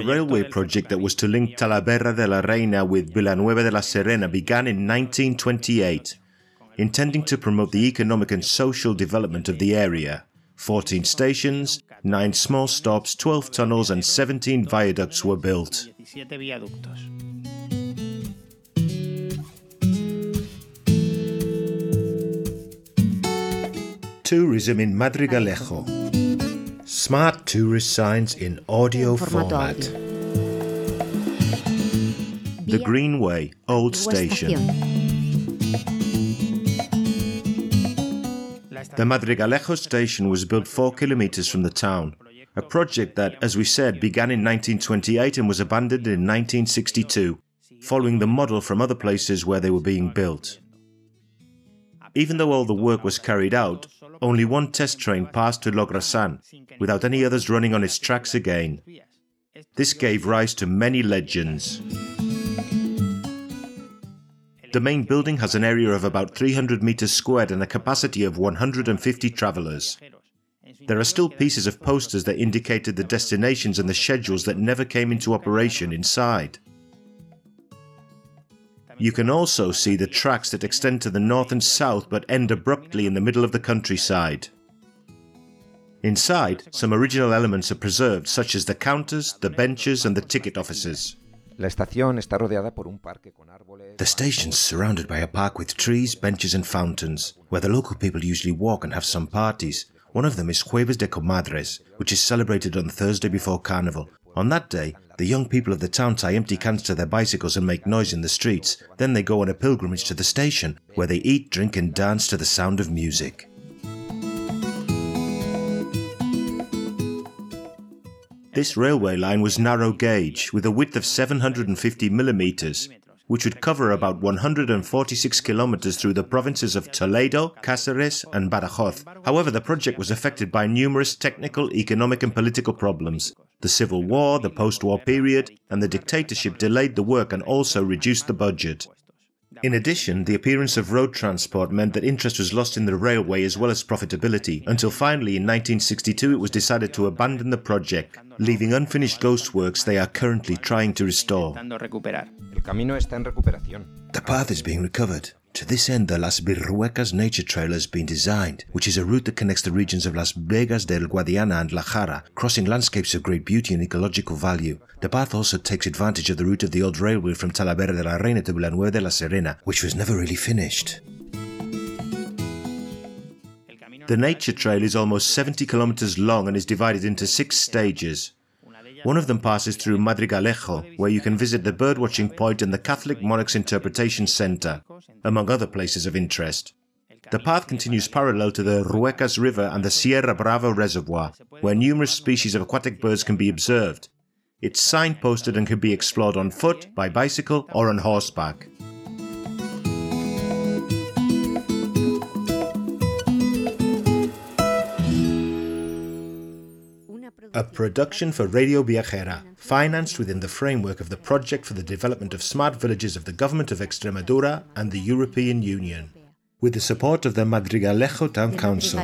The railway project that was to link Talavera de la Reina with Villanueva de la Serena began in 1928, intending to promote the economic and social development of the area. 14 stations, 9 small stops, 12 tunnels, and 17 viaducts were built. Tourism in Madrigalejo. Smart tourist signs in audio format. The Greenway, Old Station. The Madrigalejo station was built four kilometers from the town, a project that, as we said, began in 1928 and was abandoned in 1962, following the model from other places where they were being built. Even though all the work was carried out, only one test train passed to Logrosán, without any others running on its tracks again. This gave rise to many legends. The main building has an area of about 300 meters squared and a capacity of 150 travelers. There are still pieces of posters that indicated the destinations and the schedules that never came into operation inside. You can also see the tracks that extend to the north and south but end abruptly in the middle of the countryside. Inside, some original elements are preserved, such as the counters, the benches, and the ticket offices. The station's surrounded by a park with trees, benches, and fountains, where the local people usually walk and have some parties. One of them is Jueves de Comadres, which is celebrated on Thursday before Carnival. On that day, the young people of the town tie empty cans to their bicycles and make noise in the streets. Then they go on a pilgrimage to the station, where they eat, drink, and dance to the sound of music. This railway line was narrow gauge, with a width of 750 millimeters, which would cover about 146 kilometers through the provinces of Toledo, Cáceres, and Badajoz. However, the project was affected by numerous technical, economic, and political problems. The Civil War, the post war period, and the dictatorship delayed the work and also reduced the budget. In addition, the appearance of road transport meant that interest was lost in the railway as well as profitability, until finally in 1962 it was decided to abandon the project, leaving unfinished ghost works they are currently trying to restore. The path is being recovered. To this end, the Las Villuercas nature trail has been designed, which is a route that connects the regions of Las Vegas del Guadiana and La Jara, crossing landscapes of great beauty and ecological value. The path also takes advantage of the route of the old railway from Talavera de la Reina to Villanueva de la Serena, which was never really finished. The nature trail is almost 70 kilometers long and is divided into six stages. One of them passes through Madrigalejo, where you can visit the birdwatching point and the Catholic Monarchs Interpretation Center, among other places of interest. The path continues parallel to the Ruecas River and the Sierra Brava Reservoir, where numerous species of aquatic birds can be observed. It's signposted and can be explored on foot, by bicycle, or on horseback. A production for Radio Viajera, financed within the framework of the Project for the Development of Smart Villages of the Government of Extremadura and the European Union, with the support of the Madrigalejo Town Council.